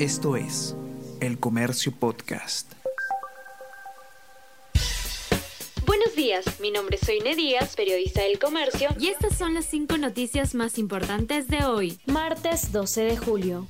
Esto es El Comercio Podcast. Buenos días, mi nombre es Soine Díaz, periodista del Comercio, y estas son las cinco noticias más importantes de hoy, martes 12 de julio.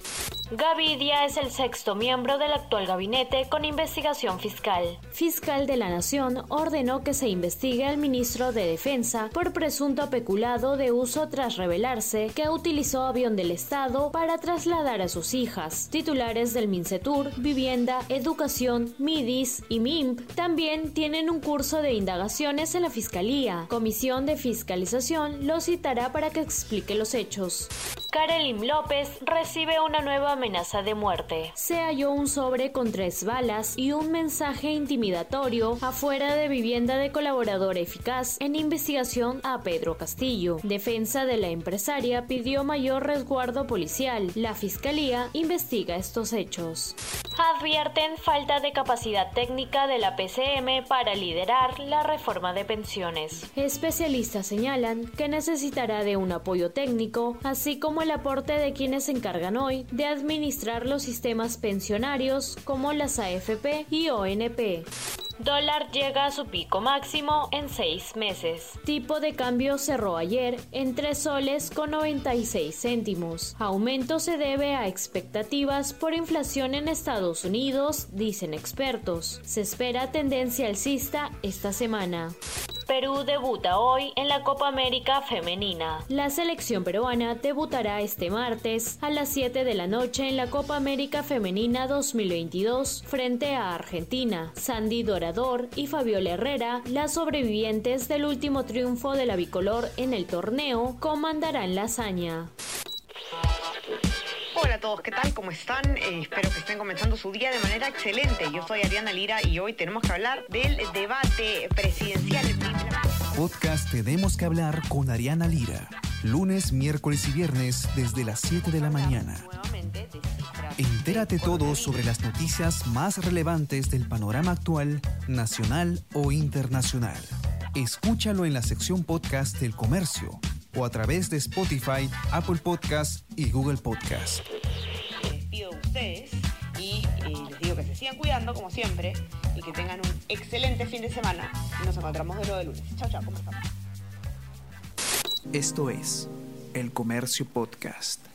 Gavidia es el sexto miembro del actual gabinete con investigación fiscal. Fiscal de la Nación ordenó que se investigue al ministro de Defensa por presunto peculado de uso tras revelarse que utilizó avión del Estado para trasladar a sus hijas. Titulares del Mincetur, Vivienda, Educación, MIDIS y MIMP también tienen un curso de indagaciones en la Fiscalía. Comisión de Fiscalización lo citará para que explique los hechos. Karelim López recibe una nueva amenaza de muerte. Se halló un sobre con tres balas y un mensaje intimidatorio afuera de vivienda de colaborador eficaz en investigación a Pedro Castillo. Defensa de la empresaria pidió mayor resguardo policial. La fiscalía investiga estos hechos. Advierten falta de capacidad técnica de la PCM para liderar la reforma de pensiones. Especialistas señalan que necesitará de un apoyo técnico, así como el aporte de quienes se encargan hoy de administrar los sistemas pensionarios como las AFP y ONP. Dólar llega a su pico máximo en seis meses. Tipo de cambio cerró ayer en 3 soles con 96 céntimos. Aumento se debe a expectativas por inflación en Estados Unidos, dicen expertos. Se espera tendencia alcista esta semana. Perú debuta hoy en la Copa América Femenina. La selección peruana debutará este martes a las 7 de la noche en la Copa América Femenina 2022 frente a Argentina. Sandy Dorador y Fabiola Herrera, las sobrevivientes del último triunfo de la bicolor en el torneo, comandarán la hazaña. Hola a todos, ¿qué tal? ¿Cómo están? Eh, espero que estén comenzando su día de manera excelente. Yo soy Ariana Lira y hoy tenemos que hablar del debate presidencial. Podcast Tenemos que hablar con Ariana Lira. Lunes, miércoles y viernes desde las 7 de la mañana. Entérate todo sobre las noticias más relevantes del panorama actual, nacional o internacional. Escúchalo en la sección podcast del comercio o a través de Spotify, Apple Podcast y Google Podcast. Les despido de ustedes y eh, les digo que se sigan cuidando como siempre y que tengan un excelente fin de semana y nos encontramos de nuevo de lunes. Chao, chao, ¿cómo? Esto es El Comercio Podcast.